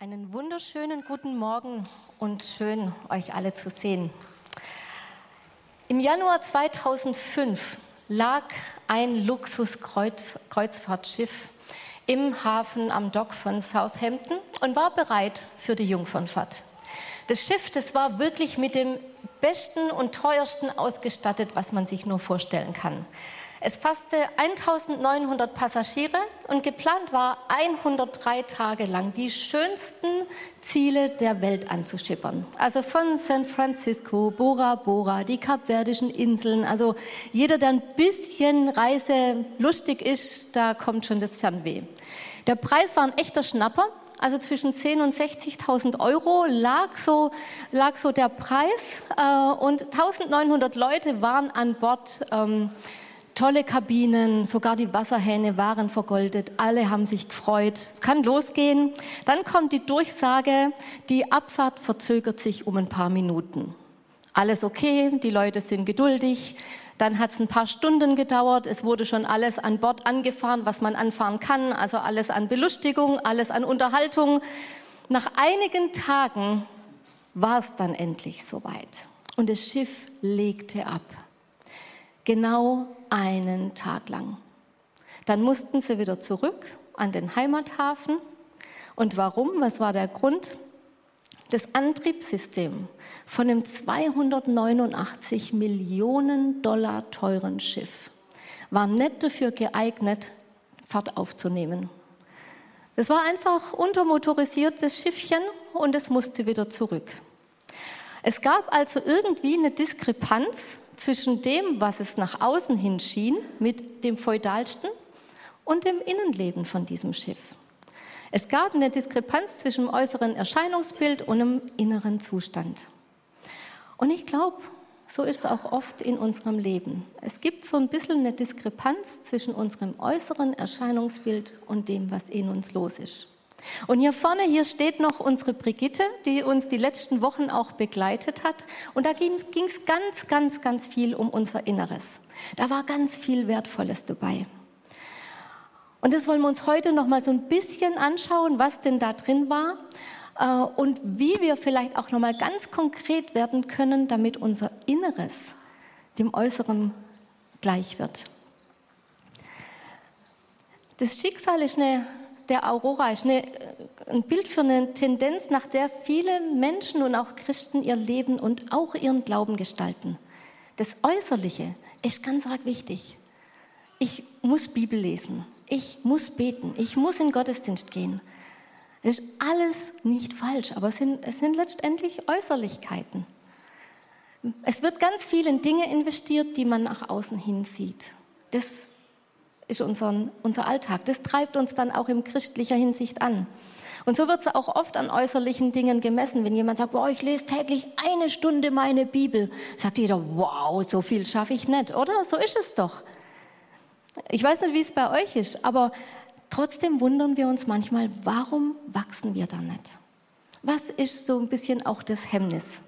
Einen wunderschönen guten Morgen und schön, euch alle zu sehen. Im Januar 2005 lag ein Luxuskreuzfahrtschiff im Hafen am Dock von Southampton und war bereit für die Jungfernfahrt. Das Schiff, das war wirklich mit dem besten und teuersten ausgestattet, was man sich nur vorstellen kann. Es fasste 1900 Passagiere und geplant war, 103 Tage lang die schönsten Ziele der Welt anzuschippern. Also von San Francisco, Bora Bora, die Kapverdischen Inseln. Also jeder, der ein bisschen reiselustig ist, da kommt schon das Fernweh. Der Preis war ein echter Schnapper. Also zwischen 10.000 und 60.000 Euro lag so, lag so der Preis. Äh, und 1900 Leute waren an Bord. Tolle Kabinen, sogar die Wasserhähne waren vergoldet, alle haben sich gefreut. Es kann losgehen. Dann kommt die Durchsage, die Abfahrt verzögert sich um ein paar Minuten. Alles okay, die Leute sind geduldig. Dann hat es ein paar Stunden gedauert. Es wurde schon alles an Bord angefahren, was man anfahren kann. Also alles an Belustigung, alles an Unterhaltung. Nach einigen Tagen war es dann endlich soweit. Und das Schiff legte ab. Genau einen Tag lang. Dann mussten sie wieder zurück an den Heimathafen. Und warum? Was war der Grund? Das Antriebssystem von einem 289 Millionen Dollar teuren Schiff war nicht dafür geeignet, Fahrt aufzunehmen. Es war einfach untermotorisiertes Schiffchen und es musste wieder zurück. Es gab also irgendwie eine Diskrepanz zwischen dem, was es nach außen hin schien, mit dem feudalsten und dem Innenleben von diesem Schiff. Es gab eine Diskrepanz zwischen dem äußeren Erscheinungsbild und dem inneren Zustand. Und ich glaube, so ist es auch oft in unserem Leben. Es gibt so ein bisschen eine Diskrepanz zwischen unserem äußeren Erscheinungsbild und dem, was in uns los ist. Und hier vorne, hier steht noch unsere Brigitte, die uns die letzten Wochen auch begleitet hat. Und da ging es ganz, ganz, ganz viel um unser Inneres. Da war ganz viel Wertvolles dabei. Und das wollen wir uns heute noch mal so ein bisschen anschauen, was denn da drin war äh, und wie wir vielleicht auch noch mal ganz konkret werden können, damit unser Inneres dem Äußeren gleich wird. Das Schicksal ist eine der Aurora ist eine, ein Bild für eine Tendenz, nach der viele Menschen und auch Christen ihr Leben und auch ihren Glauben gestalten. Das Äußerliche ist ganz arg wichtig. Ich muss Bibel lesen, ich muss beten, ich muss in Gottesdienst gehen. Das ist alles nicht falsch, aber es sind, es sind letztendlich Äußerlichkeiten. Es wird ganz viel in Dinge investiert, die man nach außen hin sieht. Das ist unseren, unser Alltag. Das treibt uns dann auch in christlicher Hinsicht an. Und so wird es auch oft an äußerlichen Dingen gemessen. Wenn jemand sagt, wow, ich lese täglich eine Stunde meine Bibel, sagt jeder, wow, so viel schaffe ich nicht, oder? So ist es doch. Ich weiß nicht, wie es bei euch ist, aber trotzdem wundern wir uns manchmal, warum wachsen wir da nicht? Was ist so ein bisschen auch das Hemmnis?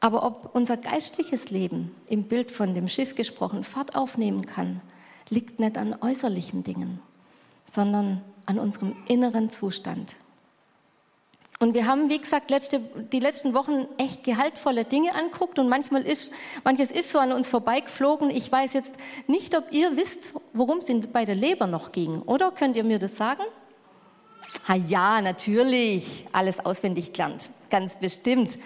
Aber ob unser geistliches Leben, im Bild von dem Schiff gesprochen, Fahrt aufnehmen kann, liegt nicht an äußerlichen Dingen, sondern an unserem inneren Zustand. Und wir haben, wie gesagt, letzte, die letzten Wochen echt gehaltvolle Dinge anguckt und manchmal ist, manches ist so an uns vorbeigeflogen. Ich weiß jetzt nicht, ob ihr wisst, worum es bei der Leber noch ging, oder? Könnt ihr mir das sagen? Ha ja, natürlich, alles auswendig gelernt, ganz bestimmt.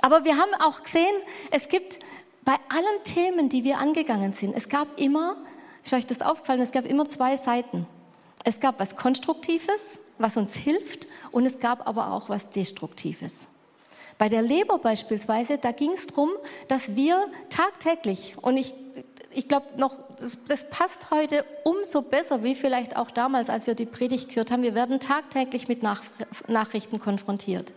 Aber wir haben auch gesehen, es gibt bei allen Themen, die wir angegangen sind, es gab immer, ist euch das aufgefallen, es gab immer zwei Seiten. Es gab was Konstruktives, was uns hilft, und es gab aber auch was Destruktives. Bei der Leber beispielsweise, da ging es darum, dass wir tagtäglich, und ich, ich glaube noch, das, das, passt heute umso besser, wie vielleicht auch damals, als wir die Predigt gehört haben, wir werden tagtäglich mit Nach Nachrichten konfrontiert.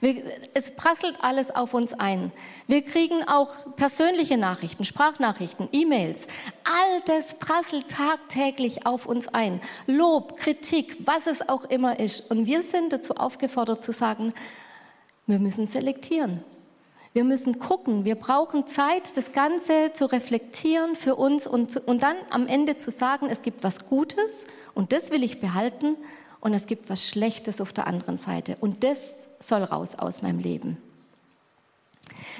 Wir, es prasselt alles auf uns ein. Wir kriegen auch persönliche Nachrichten, Sprachnachrichten, E-Mails. All das prasselt tagtäglich auf uns ein. Lob, Kritik, was es auch immer ist. Und wir sind dazu aufgefordert zu sagen, wir müssen selektieren. Wir müssen gucken, wir brauchen Zeit, das Ganze zu reflektieren für uns und, und dann am Ende zu sagen, es gibt was Gutes und das will ich behalten und es gibt was Schlechtes auf der anderen Seite. Und das soll raus aus meinem Leben.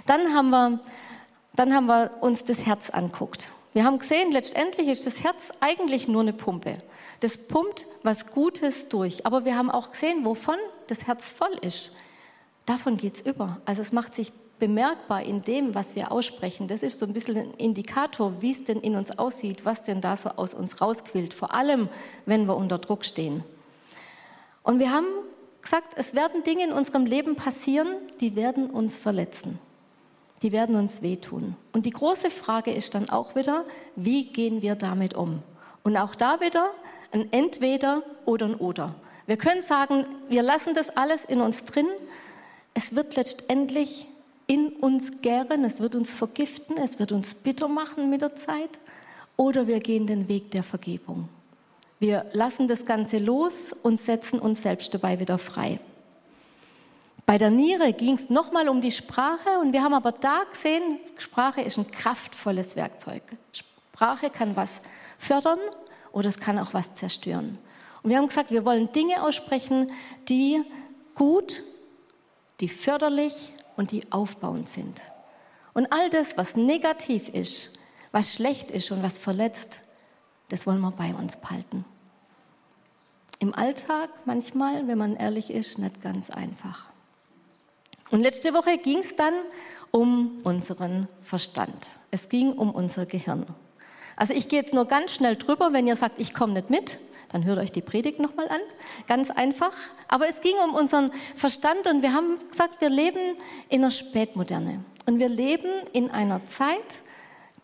Dann haben wir, dann haben wir uns das Herz anguckt. Wir haben gesehen, letztendlich ist das Herz eigentlich nur eine Pumpe. Das pumpt was Gutes durch. Aber wir haben auch gesehen, wovon das Herz voll ist. Davon geht es über. Also es macht sich bemerkbar in dem, was wir aussprechen. Das ist so ein bisschen ein Indikator, wie es denn in uns aussieht, was denn da so aus uns rausquillt. Vor allem, wenn wir unter Druck stehen. Und wir haben gesagt, es werden Dinge in unserem Leben passieren, die werden uns verletzen. Die werden uns wehtun. Und die große Frage ist dann auch wieder, wie gehen wir damit um? Und auch da wieder ein Entweder oder ein Oder. Wir können sagen, wir lassen das alles in uns drin. Es wird letztendlich in uns gären, es wird uns vergiften, es wird uns bitter machen mit der Zeit. Oder wir gehen den Weg der Vergebung. Wir lassen das Ganze los und setzen uns selbst dabei wieder frei. Bei der Niere ging es nochmal um die Sprache und wir haben aber da gesehen, Sprache ist ein kraftvolles Werkzeug. Sprache kann was fördern oder es kann auch was zerstören. Und wir haben gesagt, wir wollen Dinge aussprechen, die gut, die förderlich und die aufbauend sind. Und all das, was negativ ist, was schlecht ist und was verletzt, das wollen wir bei uns behalten. Im Alltag manchmal, wenn man ehrlich ist, nicht ganz einfach. Und letzte Woche ging es dann um unseren Verstand. Es ging um unser Gehirn. Also ich gehe jetzt nur ganz schnell drüber, wenn ihr sagt, ich komme nicht mit, dann hört euch die Predigt nochmal an. Ganz einfach. Aber es ging um unseren Verstand und wir haben gesagt, wir leben in der Spätmoderne. Und wir leben in einer Zeit,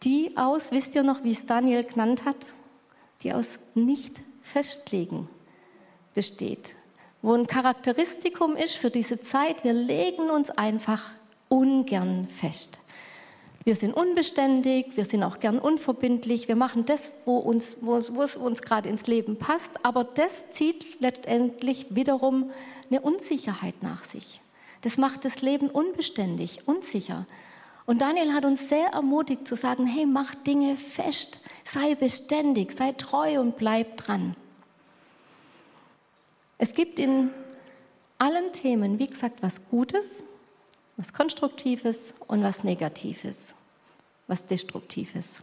die aus, wisst ihr noch, wie es Daniel genannt hat, die aus nicht festlegen besteht. Wo ein Charakteristikum ist für diese Zeit, wir legen uns einfach ungern fest. Wir sind unbeständig, wir sind auch gern unverbindlich, wir machen das, wo, uns, wo, wo es uns gerade ins Leben passt, aber das zieht letztendlich wiederum eine Unsicherheit nach sich. Das macht das Leben unbeständig, unsicher. Und Daniel hat uns sehr ermutigt zu sagen, hey, mach Dinge fest, sei beständig, sei treu und bleib dran. Es gibt in allen Themen, wie gesagt, was Gutes was Konstruktives und was Negatives, was Destruktives.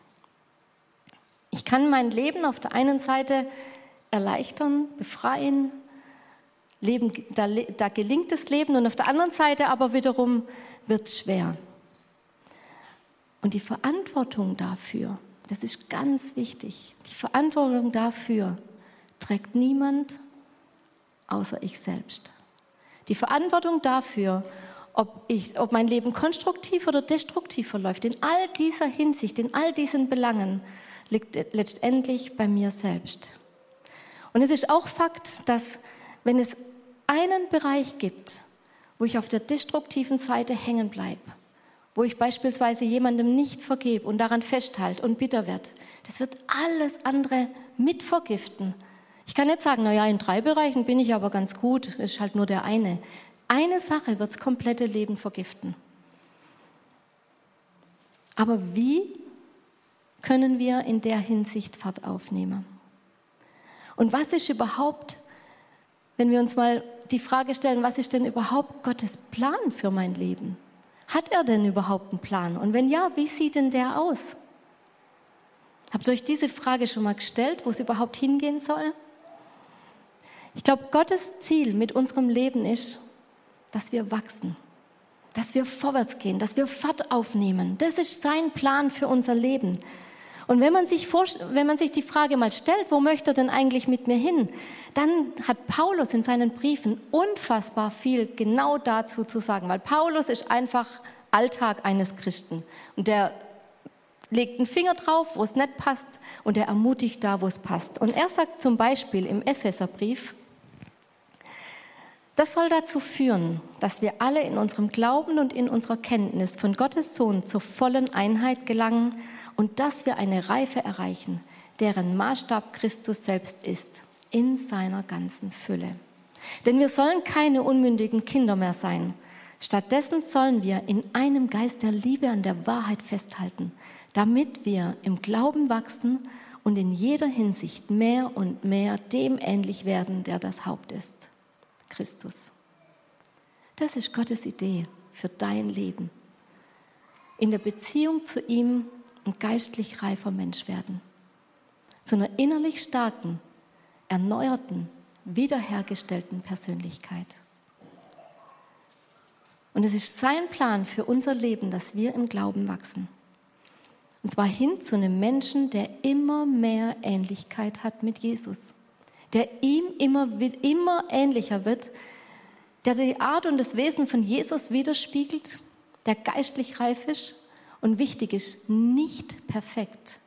Ich kann mein Leben auf der einen Seite erleichtern, befreien, Leben, da, da gelingt das Leben und auf der anderen Seite aber wiederum wird es schwer. Und die Verantwortung dafür, das ist ganz wichtig, die Verantwortung dafür trägt niemand außer ich selbst. Die Verantwortung dafür, ob, ich, ob mein Leben konstruktiv oder destruktiv verläuft. In all dieser Hinsicht, in all diesen Belangen liegt letztendlich bei mir selbst. Und es ist auch Fakt, dass wenn es einen Bereich gibt, wo ich auf der destruktiven Seite hängen bleibe, wo ich beispielsweise jemandem nicht vergebe und daran festhalte und bitter werde, das wird alles andere mitvergiften. Ich kann nicht sagen, naja, in drei Bereichen bin ich aber ganz gut, ist halt nur der eine. Eine Sache wird das komplette Leben vergiften. Aber wie können wir in der Hinsicht Fahrt aufnehmen? Und was ist überhaupt, wenn wir uns mal die Frage stellen, was ist denn überhaupt Gottes Plan für mein Leben? Hat er denn überhaupt einen Plan? Und wenn ja, wie sieht denn der aus? Habt ihr euch diese Frage schon mal gestellt, wo es überhaupt hingehen soll? Ich glaube, Gottes Ziel mit unserem Leben ist, dass wir wachsen, dass wir vorwärts gehen, dass wir Fahrt aufnehmen. Das ist sein Plan für unser Leben. Und wenn man, sich wenn man sich die Frage mal stellt, wo möchte er denn eigentlich mit mir hin, dann hat Paulus in seinen Briefen unfassbar viel genau dazu zu sagen, weil Paulus ist einfach Alltag eines Christen. Und der legt einen Finger drauf, wo es nicht passt, und er ermutigt da, wo es passt. Und er sagt zum Beispiel im Epheserbrief, das soll dazu führen, dass wir alle in unserem Glauben und in unserer Kenntnis von Gottes Sohn zur vollen Einheit gelangen und dass wir eine Reife erreichen, deren Maßstab Christus selbst ist, in seiner ganzen Fülle. Denn wir sollen keine unmündigen Kinder mehr sein. Stattdessen sollen wir in einem Geist der Liebe an der Wahrheit festhalten, damit wir im Glauben wachsen und in jeder Hinsicht mehr und mehr dem ähnlich werden, der das Haupt ist, Christus. Das ist Gottes Idee für dein Leben. In der Beziehung zu ihm ein geistlich reifer Mensch werden. Zu einer innerlich starken, erneuerten, wiederhergestellten Persönlichkeit. Und es ist sein Plan für unser Leben, dass wir im Glauben wachsen. Und zwar hin zu einem Menschen, der immer mehr Ähnlichkeit hat mit Jesus, der ihm immer, immer ähnlicher wird, der die Art und das Wesen von Jesus widerspiegelt, der geistlich reif ist und wichtig ist, nicht perfekt,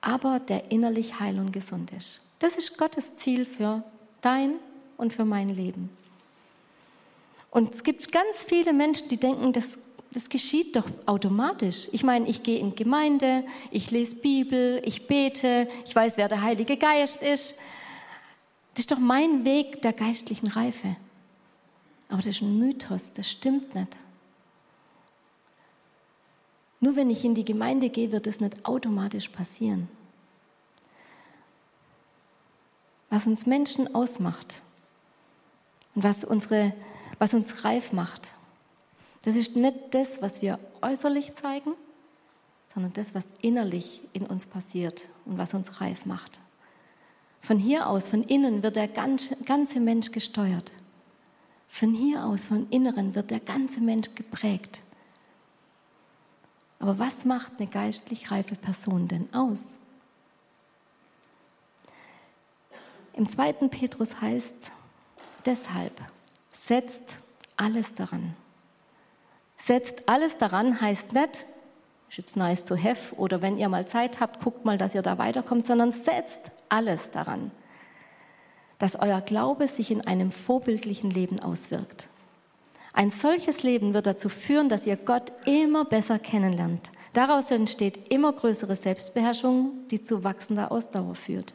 aber der innerlich heil und gesund ist. Das ist Gottes Ziel für dein und für mein Leben. Und es gibt ganz viele Menschen, die denken, das, das geschieht doch automatisch. Ich meine, ich gehe in Gemeinde, ich lese Bibel, ich bete, ich weiß, wer der Heilige Geist ist. Das ist doch mein Weg der geistlichen Reife. Aber das ist ein Mythos, das stimmt nicht. Nur wenn ich in die Gemeinde gehe, wird es nicht automatisch passieren. Was uns Menschen ausmacht und was, unsere, was uns reif macht, das ist nicht das, was wir äußerlich zeigen, sondern das, was innerlich in uns passiert und was uns reif macht. Von hier aus, von innen wird der ganze Mensch gesteuert. Von hier aus, von Inneren wird der ganze Mensch geprägt. Aber was macht eine geistlich reife Person denn aus? Im zweiten Petrus heißt deshalb, setzt alles daran. Setzt alles daran heißt nicht, jetzt nice to have oder wenn ihr mal Zeit habt, guckt mal, dass ihr da weiterkommt, sondern setzt alles daran, dass euer Glaube sich in einem vorbildlichen Leben auswirkt. Ein solches Leben wird dazu führen, dass ihr Gott immer besser kennenlernt. Daraus entsteht immer größere Selbstbeherrschung, die zu wachsender Ausdauer führt.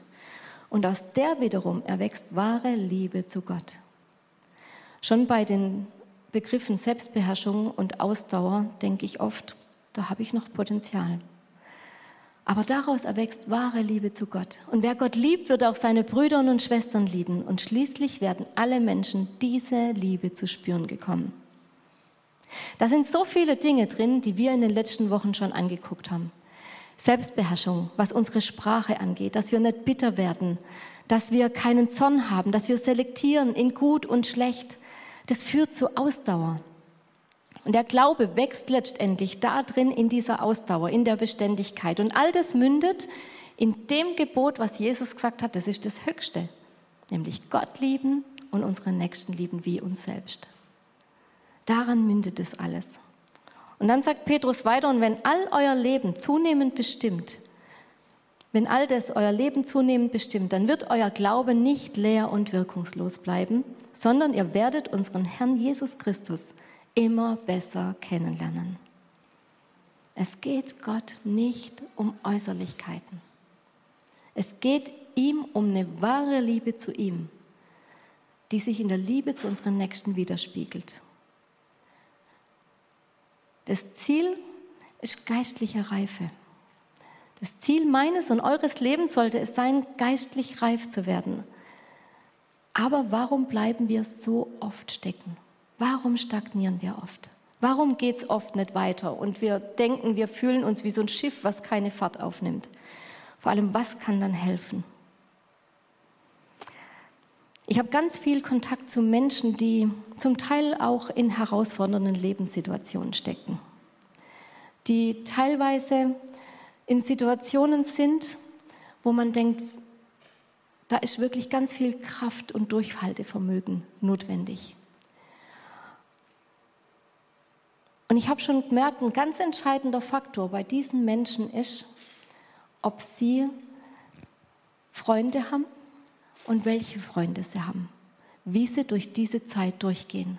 Und aus der wiederum erwächst wahre Liebe zu Gott. Schon bei den Begriffen Selbstbeherrschung und Ausdauer denke ich oft, da habe ich noch Potenzial. Aber daraus erwächst wahre Liebe zu Gott. Und wer Gott liebt, wird auch seine Brüder und Schwestern lieben. Und schließlich werden alle Menschen diese Liebe zu spüren gekommen. Da sind so viele Dinge drin, die wir in den letzten Wochen schon angeguckt haben. Selbstbeherrschung, was unsere Sprache angeht, dass wir nicht bitter werden, dass wir keinen Zorn haben, dass wir selektieren in gut und schlecht. Das führt zu Ausdauer. Und der Glaube wächst letztendlich da drin in dieser Ausdauer, in der Beständigkeit. Und all das mündet in dem Gebot, was Jesus gesagt hat, das ist das Höchste, nämlich Gott lieben und unsere Nächsten lieben wie uns selbst. Daran mündet es alles. Und dann sagt Petrus weiter, und wenn all euer Leben zunehmend bestimmt, wenn all das euer Leben zunehmend bestimmt, dann wird euer Glaube nicht leer und wirkungslos bleiben, sondern ihr werdet unseren Herrn Jesus Christus immer besser kennenlernen. Es geht Gott nicht um Äußerlichkeiten. Es geht ihm um eine wahre Liebe zu ihm, die sich in der Liebe zu unseren Nächsten widerspiegelt. Das Ziel ist geistliche Reife. Das Ziel meines und eures Lebens sollte es sein, geistlich reif zu werden. Aber warum bleiben wir so oft stecken? Warum stagnieren wir oft? Warum geht es oft nicht weiter und wir denken, wir fühlen uns wie so ein Schiff, was keine Fahrt aufnimmt? Vor allem, was kann dann helfen? Ich habe ganz viel Kontakt zu Menschen, die zum Teil auch in herausfordernden Lebenssituationen stecken, die teilweise in Situationen sind, wo man denkt, da ist wirklich ganz viel Kraft und Durchhaltevermögen notwendig. Und ich habe schon gemerkt, ein ganz entscheidender Faktor bei diesen Menschen ist, ob sie Freunde haben und welche Freunde sie haben, wie sie durch diese Zeit durchgehen.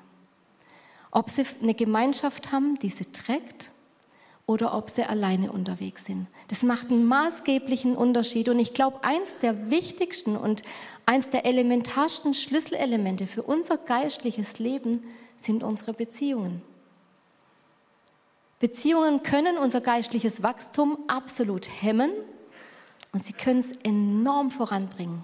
Ob sie eine Gemeinschaft haben, die sie trägt oder ob sie alleine unterwegs sind. Das macht einen maßgeblichen Unterschied. Und ich glaube, eins der wichtigsten und eins der elementarsten Schlüsselelemente für unser geistliches Leben sind unsere Beziehungen. Beziehungen können unser geistliches Wachstum absolut hemmen, Und sie können es enorm voranbringen.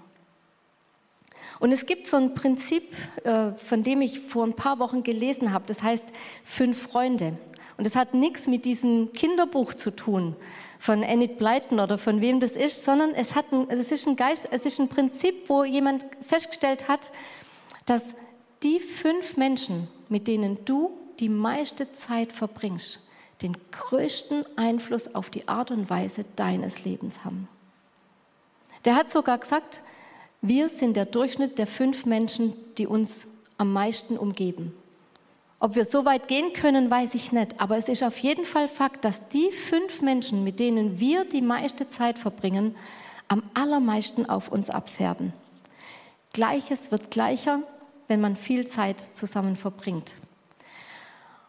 Und es gibt so ein Prinzip, äh, von dem ich vor ein paar Wochen gelesen habe, das heißt Fünf Freunde. Und das hat nichts mit diesem Kinderbuch zu tun, von Enid Blyton oder von wem das ist, sondern es, hat ein, es, ist ein Geist, es ist ein Prinzip, wo jemand festgestellt hat, dass die fünf Menschen, mit denen du die meiste Zeit verbringst, den größten Einfluss auf die Art und Weise deines Lebens haben. Der hat sogar gesagt, wir sind der Durchschnitt der fünf Menschen, die uns am meisten umgeben. Ob wir so weit gehen können, weiß ich nicht. Aber es ist auf jeden Fall Fakt, dass die fünf Menschen, mit denen wir die meiste Zeit verbringen, am allermeisten auf uns abfärben. Gleiches wird gleicher, wenn man viel Zeit zusammen verbringt.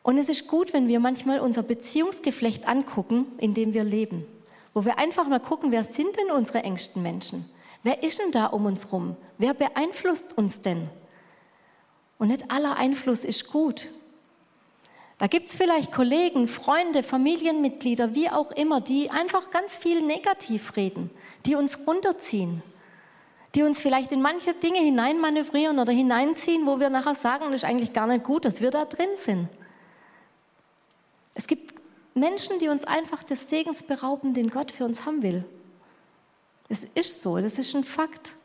Und es ist gut, wenn wir manchmal unser Beziehungsgeflecht angucken, in dem wir leben. Wo wir einfach mal gucken, wer sind denn unsere engsten Menschen? Wer ist denn da um uns rum? Wer beeinflusst uns denn? Und nicht aller Einfluss ist gut. Da gibt es vielleicht Kollegen, Freunde, Familienmitglieder, wie auch immer, die einfach ganz viel negativ reden, die uns runterziehen, die uns vielleicht in manche Dinge hineinmanövrieren oder hineinziehen, wo wir nachher sagen, das ist eigentlich gar nicht gut, dass wir da drin sind. Es gibt Menschen, die uns einfach des Segens berauben, den Gott für uns haben will. Es ist so, das ist ein Fakt.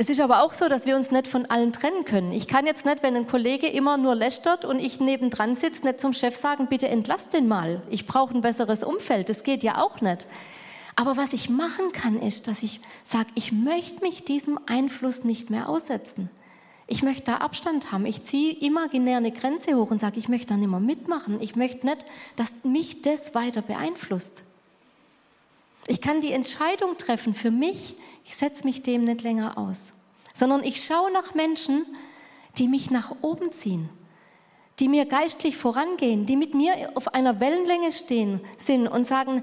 Es ist aber auch so, dass wir uns nicht von allen trennen können. Ich kann jetzt nicht, wenn ein Kollege immer nur lästert und ich nebendran sitze, nicht zum Chef sagen, bitte entlass den mal. Ich brauche ein besseres Umfeld. Das geht ja auch nicht. Aber was ich machen kann, ist, dass ich sage, ich möchte mich diesem Einfluss nicht mehr aussetzen. Ich möchte da Abstand haben. Ich ziehe imaginär eine Grenze hoch und sage, ich möchte da nicht mehr mitmachen. Ich möchte nicht, dass mich das weiter beeinflusst. Ich kann die Entscheidung treffen für mich, ich setze mich dem nicht länger aus, sondern ich schaue nach Menschen, die mich nach oben ziehen, die mir geistlich vorangehen, die mit mir auf einer Wellenlänge stehen, sind und sagen,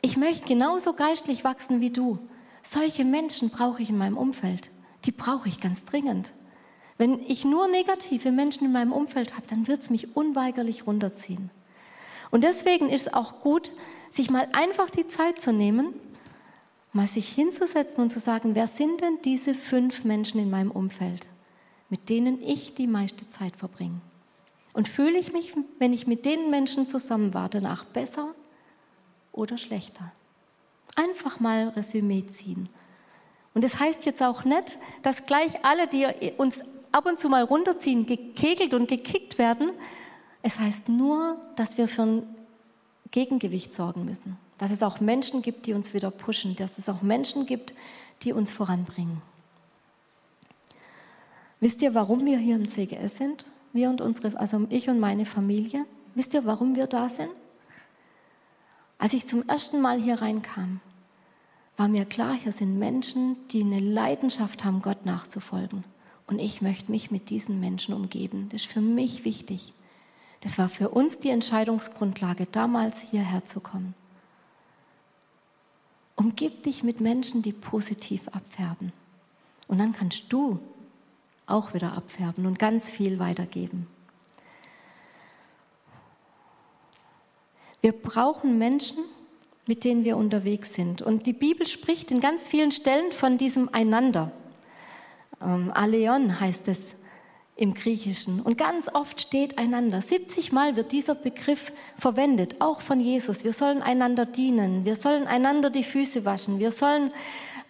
ich möchte genauso geistlich wachsen wie du. Solche Menschen brauche ich in meinem Umfeld. Die brauche ich ganz dringend. Wenn ich nur negative Menschen in meinem Umfeld habe, dann wird es mich unweigerlich runterziehen. Und deswegen ist es auch gut, sich mal einfach die Zeit zu nehmen mal sich hinzusetzen und zu sagen, wer sind denn diese fünf Menschen in meinem Umfeld, mit denen ich die meiste Zeit verbringe? Und fühle ich mich, wenn ich mit den Menschen zusammen war, danach besser oder schlechter? Einfach mal Resümee ziehen. Und das heißt jetzt auch nicht, dass gleich alle, die uns ab und zu mal runterziehen, gekegelt und gekickt werden. Es heißt nur, dass wir für ein Gegengewicht sorgen müssen dass es auch Menschen gibt, die uns wieder pushen, dass es auch Menschen gibt, die uns voranbringen. Wisst ihr, warum wir hier im CGS sind? Wir und unsere, also ich und meine Familie. Wisst ihr, warum wir da sind? Als ich zum ersten Mal hier reinkam, war mir klar, hier sind Menschen, die eine Leidenschaft haben, Gott nachzufolgen. Und ich möchte mich mit diesen Menschen umgeben. Das ist für mich wichtig. Das war für uns die Entscheidungsgrundlage, damals hierher zu kommen. Umgib dich mit Menschen, die positiv abfärben. Und dann kannst du auch wieder abfärben und ganz viel weitergeben. Wir brauchen Menschen, mit denen wir unterwegs sind. Und die Bibel spricht in ganz vielen Stellen von diesem Einander. Ähm, Aleon heißt es im Griechischen. Und ganz oft steht einander. 70 Mal wird dieser Begriff verwendet, auch von Jesus. Wir sollen einander dienen. Wir sollen einander die Füße waschen. Wir sollen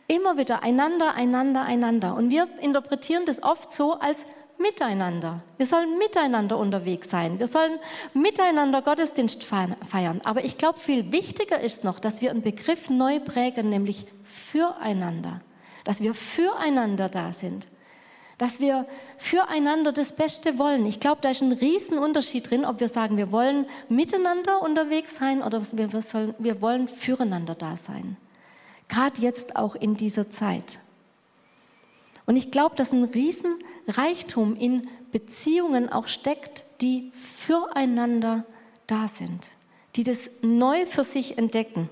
immer wieder einander, einander, einander. Und wir interpretieren das oft so als miteinander. Wir sollen miteinander unterwegs sein. Wir sollen miteinander Gottesdienst feiern. Aber ich glaube, viel wichtiger ist noch, dass wir einen Begriff neu prägen, nämlich füreinander. Dass wir füreinander da sind dass wir füreinander das Beste wollen. Ich glaube, da ist ein Riesenunterschied drin, ob wir sagen, wir wollen miteinander unterwegs sein oder wir, wir, sollen, wir wollen füreinander da sein. Gerade jetzt auch in dieser Zeit. Und ich glaube, dass ein Riesenreichtum in Beziehungen auch steckt, die füreinander da sind, die das neu für sich entdecken.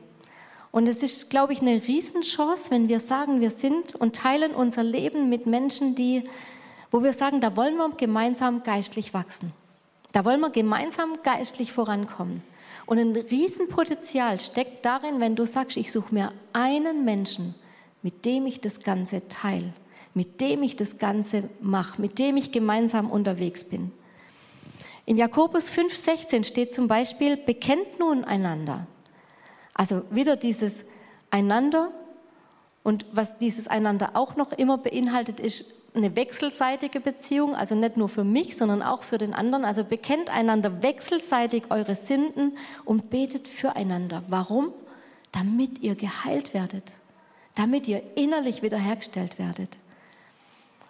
Und es ist, glaube ich, eine Riesenchance, wenn wir sagen, wir sind und teilen unser Leben mit Menschen, die, wo wir sagen, da wollen wir gemeinsam geistlich wachsen. Da wollen wir gemeinsam geistlich vorankommen. Und ein Riesenpotenzial steckt darin, wenn du sagst, ich suche mir einen Menschen, mit dem ich das Ganze teile, mit dem ich das Ganze mache, mit dem ich gemeinsam unterwegs bin. In Jakobus 5,16 steht zum Beispiel, bekennt nun einander. Also wieder dieses einander und was dieses einander auch noch immer beinhaltet, ist eine wechselseitige Beziehung, also nicht nur für mich, sondern auch für den anderen. Also bekennt einander wechselseitig eure Sünden und betet füreinander. Warum? Damit ihr geheilt werdet, damit ihr innerlich wiederhergestellt werdet.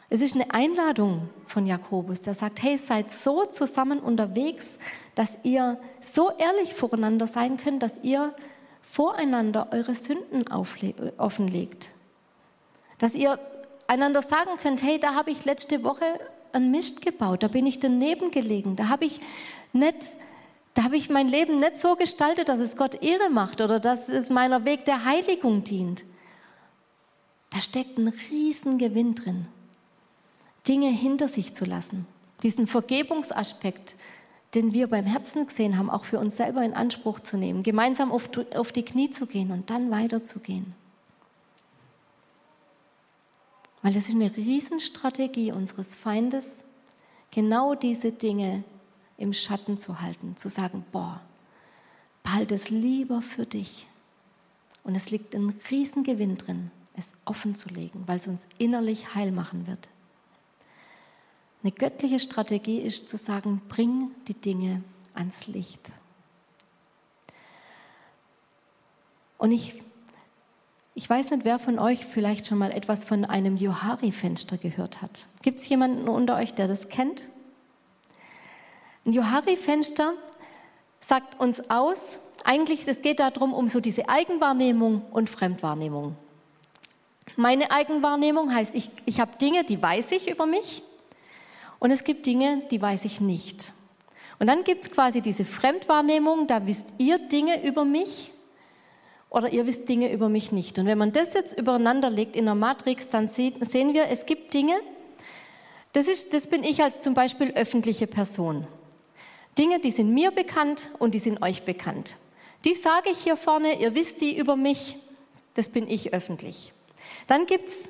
Es ist eine Einladung von Jakobus, der sagt, hey, seid so zusammen unterwegs, dass ihr so ehrlich voreinander sein könnt, dass ihr voreinander eure Sünden offenlegt. Dass ihr einander sagen könnt, hey, da habe ich letzte Woche einen Mist gebaut, da bin ich daneben gelegen, da habe ich nicht, da habe ich mein Leben nicht so gestaltet, dass es Gott Ehre macht oder dass es meiner Weg der Heiligung dient. Da steckt ein Riesengewinn drin, Dinge hinter sich zu lassen, diesen Vergebungsaspekt den wir beim Herzen gesehen haben, auch für uns selber in Anspruch zu nehmen, gemeinsam auf, auf die Knie zu gehen und dann weiterzugehen. Weil es ist eine Riesenstrategie unseres Feindes, genau diese Dinge im Schatten zu halten, zu sagen, boah, behalte es lieber für dich. Und es liegt ein Riesengewinn drin, es offen zu legen, weil es uns innerlich heil machen wird. Eine göttliche Strategie ist zu sagen, bring die Dinge ans Licht. Und ich, ich weiß nicht, wer von euch vielleicht schon mal etwas von einem Johari-Fenster gehört hat. Gibt es jemanden unter euch, der das kennt? Ein Johari-Fenster sagt uns aus, eigentlich es geht darum, um so diese Eigenwahrnehmung und Fremdwahrnehmung. Meine Eigenwahrnehmung heißt, ich, ich habe Dinge, die weiß ich über mich und es gibt Dinge, die weiß ich nicht. Und dann gibt es quasi diese Fremdwahrnehmung, da wisst ihr Dinge über mich oder ihr wisst Dinge über mich nicht. Und wenn man das jetzt übereinander legt in der Matrix, dann sehen wir, es gibt Dinge, das, ist, das bin ich als zum Beispiel öffentliche Person. Dinge, die sind mir bekannt und die sind euch bekannt. Die sage ich hier vorne, ihr wisst die über mich, das bin ich öffentlich. Dann gibt es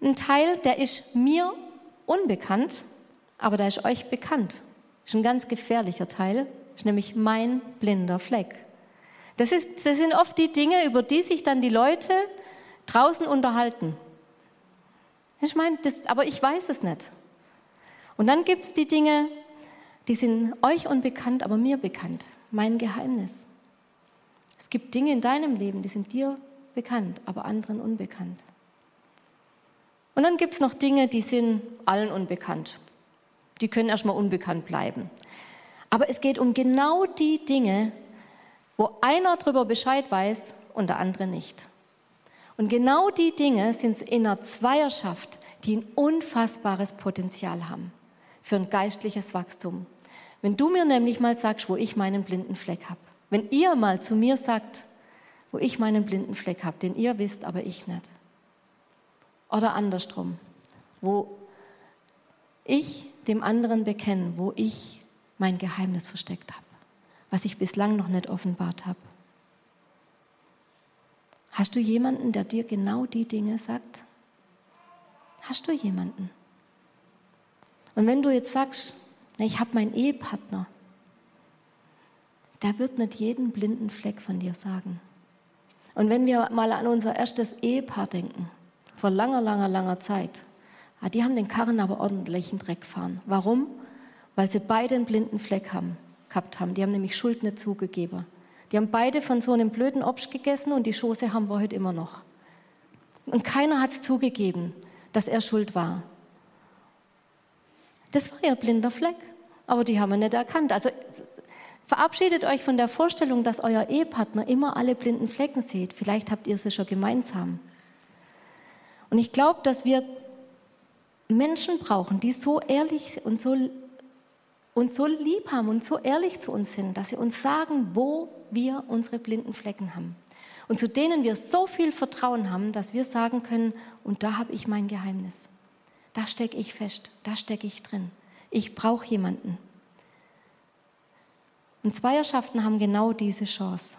einen Teil, der ist mir unbekannt, aber da ist euch bekannt. Ist ein ganz gefährlicher Teil, ist nämlich mein blinder Fleck. Das, ist, das sind oft die Dinge, über die sich dann die Leute draußen unterhalten. Ich meine, das, aber ich weiß es nicht. Und dann gibt es die Dinge, die sind euch unbekannt, aber mir bekannt. Mein Geheimnis. Es gibt Dinge in deinem Leben, die sind dir bekannt, aber anderen unbekannt. Und dann gibt es noch Dinge, die sind allen unbekannt. Die können erstmal unbekannt bleiben. Aber es geht um genau die Dinge, wo einer darüber Bescheid weiß und der andere nicht. Und genau die Dinge sind in einer Zweierschaft, die ein unfassbares Potenzial haben für ein geistliches Wachstum. Wenn du mir nämlich mal sagst, wo ich meinen blinden Fleck habe, wenn ihr mal zu mir sagt, wo ich meinen blinden Fleck habe, den ihr wisst, aber ich nicht, oder andersrum, wo ich dem anderen bekenne, wo ich mein Geheimnis versteckt habe, was ich bislang noch nicht offenbart habe. Hast du jemanden, der dir genau die Dinge sagt? Hast du jemanden? Und wenn du jetzt sagst, ich habe meinen Ehepartner, der wird nicht jeden blinden Fleck von dir sagen. Und wenn wir mal an unser erstes Ehepaar denken, vor langer, langer, langer Zeit. Ah, die haben den Karren aber ordentlich in Dreck gefahren. Warum? Weil sie beide einen blinden Fleck haben, gehabt haben. Die haben nämlich Schuld nicht zugegeben. Die haben beide von so einem blöden Obst gegessen und die Schoße haben wir heute immer noch. Und keiner hat es zugegeben, dass er schuld war. Das war ihr blinder Fleck, aber die haben wir nicht erkannt. Also verabschiedet euch von der Vorstellung, dass euer Ehepartner immer alle blinden Flecken sieht. Vielleicht habt ihr sie schon gemeinsam. Und ich glaube, dass wir Menschen brauchen, die so ehrlich und so, uns so lieb haben und so ehrlich zu uns sind, dass sie uns sagen, wo wir unsere blinden Flecken haben. Und zu denen wir so viel Vertrauen haben, dass wir sagen können, und da habe ich mein Geheimnis. Da stecke ich fest, da stecke ich drin. Ich brauche jemanden. Und Zweierschaften haben genau diese Chance.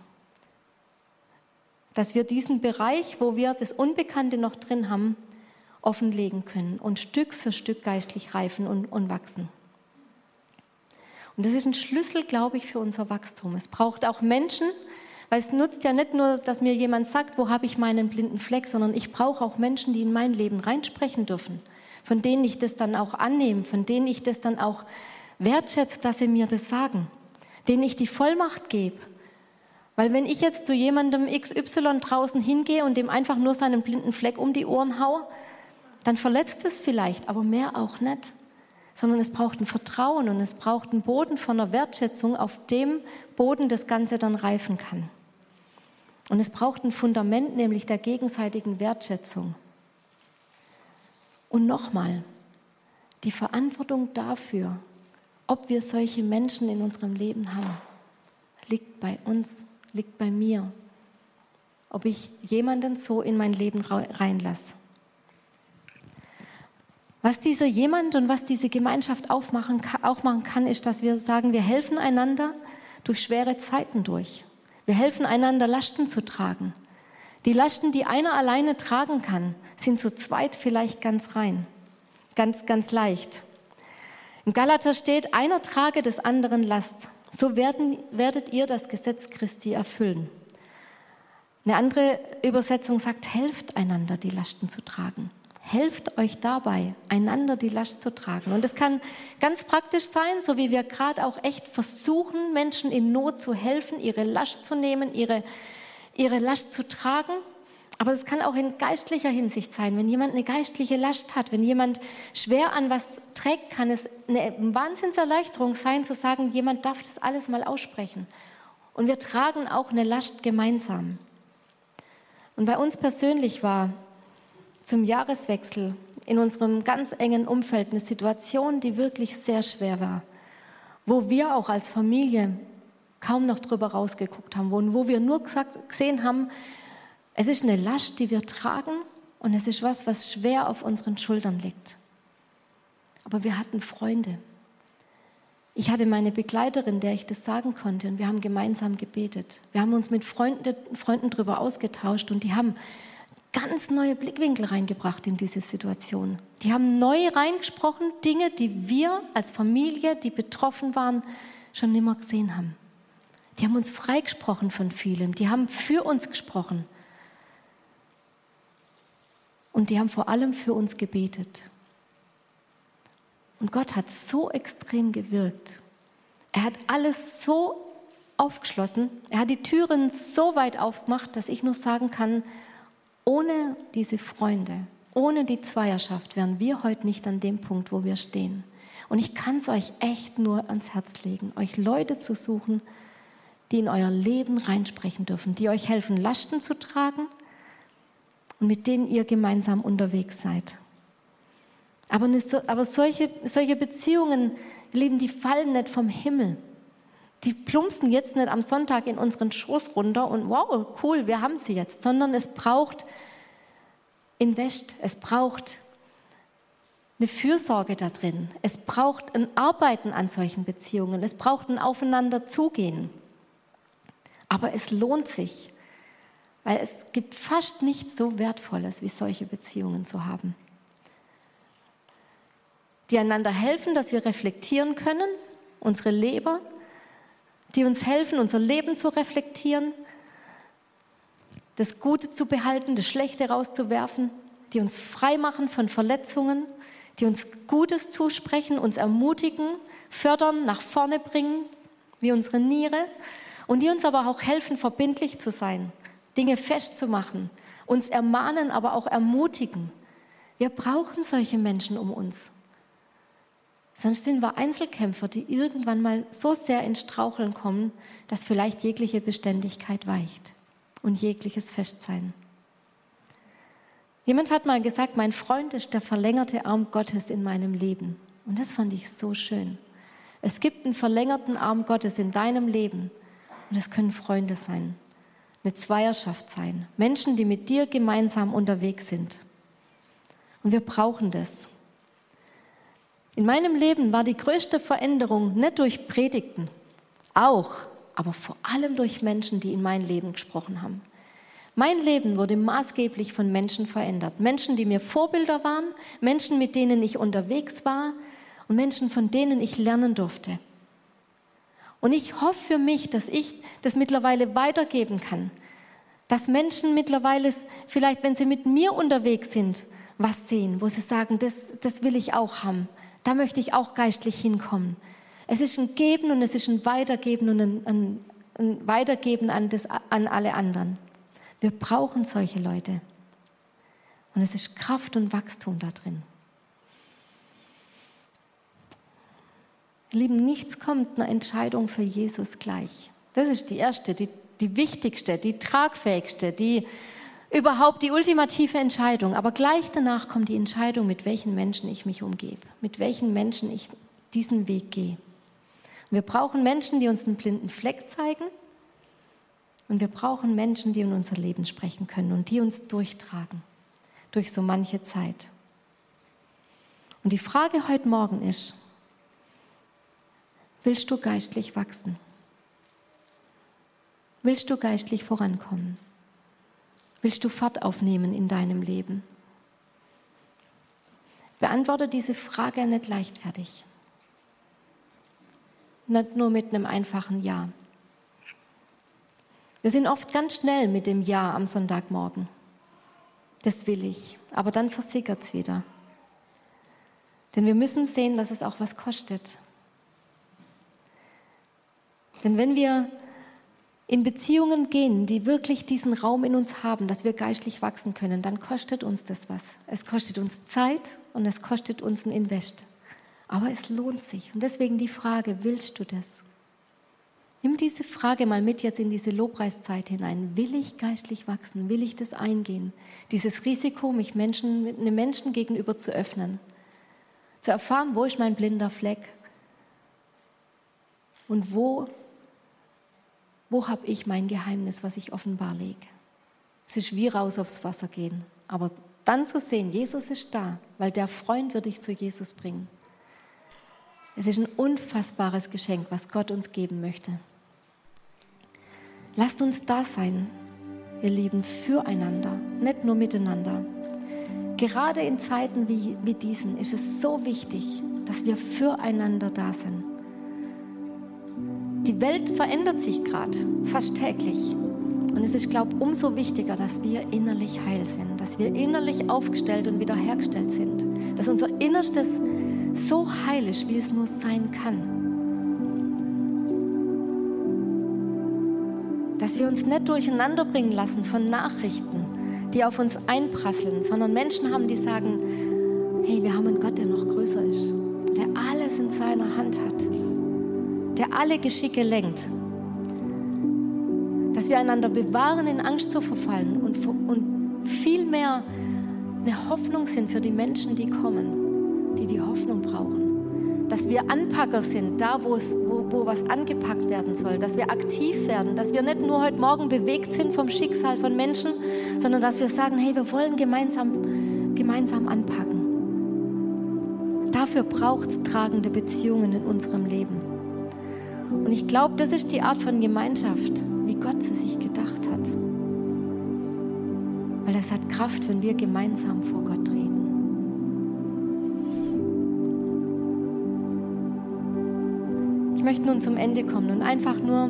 Dass wir diesen Bereich, wo wir das Unbekannte noch drin haben, offenlegen können und Stück für Stück geistlich reifen und, und wachsen. Und das ist ein Schlüssel, glaube ich, für unser Wachstum. Es braucht auch Menschen, weil es nutzt ja nicht nur, dass mir jemand sagt, wo habe ich meinen blinden Fleck, sondern ich brauche auch Menschen, die in mein Leben reinsprechen dürfen, von denen ich das dann auch annehme, von denen ich das dann auch wertschätze, dass sie mir das sagen, denen ich die Vollmacht gebe. Weil wenn ich jetzt zu jemandem XY draußen hingehe und dem einfach nur seinen blinden Fleck um die Ohren haue, dann verletzt es vielleicht, aber mehr auch nicht. Sondern es braucht ein Vertrauen und es braucht einen Boden von einer Wertschätzung, auf dem Boden das Ganze dann reifen kann. Und es braucht ein Fundament, nämlich der gegenseitigen Wertschätzung. Und nochmal, die Verantwortung dafür, ob wir solche Menschen in unserem Leben haben, liegt bei uns, liegt bei mir. Ob ich jemanden so in mein Leben reinlasse. Was dieser jemand und was diese Gemeinschaft aufmachen, aufmachen kann, ist, dass wir sagen, wir helfen einander durch schwere Zeiten durch. Wir helfen einander, Lasten zu tragen. Die Lasten, die einer alleine tragen kann, sind zu zweit vielleicht ganz rein, ganz, ganz leicht. Im Galater steht, einer trage des anderen Last. So werden, werdet ihr das Gesetz Christi erfüllen. Eine andere Übersetzung sagt, helft einander, die Lasten zu tragen. Helft euch dabei, einander die Last zu tragen. Und es kann ganz praktisch sein, so wie wir gerade auch echt versuchen, Menschen in Not zu helfen, ihre Last zu nehmen, ihre, ihre Last zu tragen. Aber es kann auch in geistlicher Hinsicht sein. Wenn jemand eine geistliche Last hat, wenn jemand schwer an was trägt, kann es eine Wahnsinnserleichterung sein, zu sagen, jemand darf das alles mal aussprechen. Und wir tragen auch eine Last gemeinsam. Und bei uns persönlich war zum Jahreswechsel in unserem ganz engen Umfeld eine Situation, die wirklich sehr schwer war, wo wir auch als Familie kaum noch drüber rausgeguckt haben, wo, wo wir nur gesagt, gesehen haben, es ist eine Last, die wir tragen und es ist was, was schwer auf unseren Schultern liegt. Aber wir hatten Freunde. Ich hatte meine Begleiterin, der ich das sagen konnte, und wir haben gemeinsam gebetet. Wir haben uns mit Freunden, darüber ausgetauscht und die haben ganz neue Blickwinkel reingebracht in diese Situation. Die haben neu reingesprochen, Dinge, die wir als Familie, die betroffen waren, schon nimmer gesehen haben. Die haben uns freigesprochen von vielem. Die haben für uns gesprochen. Und die haben vor allem für uns gebetet. Und Gott hat so extrem gewirkt. Er hat alles so aufgeschlossen. Er hat die Türen so weit aufgemacht, dass ich nur sagen kann, ohne diese Freunde, ohne die Zweierschaft wären wir heute nicht an dem Punkt, wo wir stehen. Und ich kann es euch echt nur ans Herz legen, euch Leute zu suchen, die in euer Leben reinsprechen dürfen, die euch helfen, Lasten zu tragen und mit denen ihr gemeinsam unterwegs seid. Aber, aber solche, solche Beziehungen, Lieben, die fallen nicht vom Himmel. Die plumpsen jetzt nicht am Sonntag in unseren Schoß runter und wow, cool, wir haben sie jetzt, sondern es braucht Invest, es braucht eine Fürsorge da drin, es braucht ein Arbeiten an solchen Beziehungen, es braucht ein Aufeinander zugehen. Aber es lohnt sich, weil es gibt fast nichts so Wertvolles, wie solche Beziehungen zu haben. Die einander helfen, dass wir reflektieren können, unsere Leber, die uns helfen, unser Leben zu reflektieren, das Gute zu behalten, das Schlechte rauszuwerfen, die uns frei machen von Verletzungen, die uns Gutes zusprechen, uns ermutigen, fördern, nach vorne bringen, wie unsere Niere, und die uns aber auch helfen, verbindlich zu sein, Dinge festzumachen, uns ermahnen, aber auch ermutigen. Wir brauchen solche Menschen um uns. Sonst sind wir Einzelkämpfer, die irgendwann mal so sehr ins Straucheln kommen, dass vielleicht jegliche Beständigkeit weicht und jegliches Festsein. Jemand hat mal gesagt, mein Freund ist der verlängerte Arm Gottes in meinem Leben. Und das fand ich so schön. Es gibt einen verlängerten Arm Gottes in deinem Leben. Und es können Freunde sein, eine Zweierschaft sein, Menschen, die mit dir gemeinsam unterwegs sind. Und wir brauchen das. In meinem Leben war die größte Veränderung nicht durch Predigten, Auch, aber vor allem durch Menschen, die in mein Leben gesprochen haben. Mein Leben wurde maßgeblich von Menschen verändert. Menschen, die mir Vorbilder waren, Menschen, mit denen ich unterwegs war und Menschen, von denen ich lernen durfte. Und ich hoffe für mich, dass ich das mittlerweile weitergeben kann. Dass Menschen mittlerweile vielleicht, wenn sie mit mir unterwegs sind, was sehen, wo sie sagen, das, das will ich auch haben. Da möchte ich auch geistlich hinkommen. Es ist ein Geben und es ist ein Weitergeben und ein, ein, ein Weitergeben an, das, an alle anderen. Wir brauchen solche Leute. Und es ist Kraft und Wachstum da drin. Lieben, nichts kommt einer Entscheidung für Jesus gleich. Das ist die erste, die, die wichtigste, die tragfähigste, die überhaupt die ultimative Entscheidung. Aber gleich danach kommt die Entscheidung, mit welchen Menschen ich mich umgebe, mit welchen Menschen ich diesen Weg gehe. wir brauchen Menschen, die uns einen blinden Fleck zeigen. Und wir brauchen Menschen, die in unser Leben sprechen können und die uns durchtragen durch so manche Zeit. Und die Frage heute Morgen ist, Willst du geistlich wachsen? Willst du geistlich vorankommen? Willst du Fahrt aufnehmen in deinem Leben? Beantworte diese Frage nicht leichtfertig. Nicht nur mit einem einfachen Ja. Wir sind oft ganz schnell mit dem Ja am Sonntagmorgen. Das will ich. Aber dann versickert es wieder. Denn wir müssen sehen, dass es auch was kostet. Denn wenn wir in Beziehungen gehen, die wirklich diesen Raum in uns haben, dass wir geistlich wachsen können, dann kostet uns das was. Es kostet uns Zeit und es kostet uns ein Invest. Aber es lohnt sich. Und deswegen die Frage, willst du das? Nimm diese Frage mal mit jetzt in diese Lobpreiszeit hinein. Will ich geistlich wachsen? Will ich das eingehen? Dieses Risiko, mich Menschen, einem Menschen gegenüber zu öffnen. Zu erfahren, wo ist mein blinder Fleck? Und wo wo habe ich mein Geheimnis, was ich offenbar lege? Es ist wie raus aufs Wasser gehen. Aber dann zu sehen, Jesus ist da, weil der Freund wird dich zu Jesus bringen. Es ist ein unfassbares Geschenk, was Gott uns geben möchte. Lasst uns da sein, ihr Lieben, füreinander, nicht nur miteinander. Gerade in Zeiten wie, wie diesen ist es so wichtig, dass wir füreinander da sind. Die Welt verändert sich gerade, fast täglich. Und es ist, glaube ich, umso wichtiger, dass wir innerlich heil sind, dass wir innerlich aufgestellt und wiederhergestellt sind, dass unser Innerstes so heil ist, wie es nur sein kann. Dass wir uns nicht durcheinander bringen lassen von Nachrichten, die auf uns einprasseln, sondern Menschen haben, die sagen, hey, wir haben einen Gott, der noch größer ist, der alles in seiner Hand hat der alle Geschicke lenkt. Dass wir einander bewahren, in Angst zu verfallen und, und vielmehr eine Hoffnung sind für die Menschen, die kommen, die die Hoffnung brauchen. Dass wir Anpacker sind, da wo, wo was angepackt werden soll. Dass wir aktiv werden. Dass wir nicht nur heute Morgen bewegt sind vom Schicksal von Menschen, sondern dass wir sagen, hey, wir wollen gemeinsam, gemeinsam anpacken. Dafür braucht es tragende Beziehungen in unserem Leben. Und ich glaube, das ist die Art von Gemeinschaft, wie Gott sie sich gedacht hat. Weil es hat Kraft, wenn wir gemeinsam vor Gott reden. Ich möchte nun zum Ende kommen und einfach nur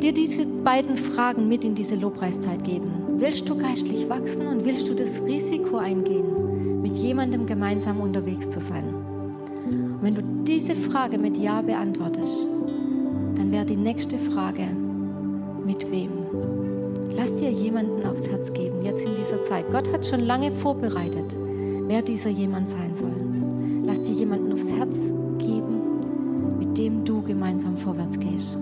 dir diese beiden Fragen mit in diese Lobpreiszeit geben. Willst du geistlich wachsen und willst du das Risiko eingehen, mit jemandem gemeinsam unterwegs zu sein? Und wenn du diese Frage mit Ja beantwortest, dann wäre die nächste Frage, mit wem? Lass dir jemanden aufs Herz geben, jetzt in dieser Zeit. Gott hat schon lange vorbereitet, wer dieser jemand sein soll. Lass dir jemanden aufs Herz geben, mit dem du gemeinsam vorwärts gehst.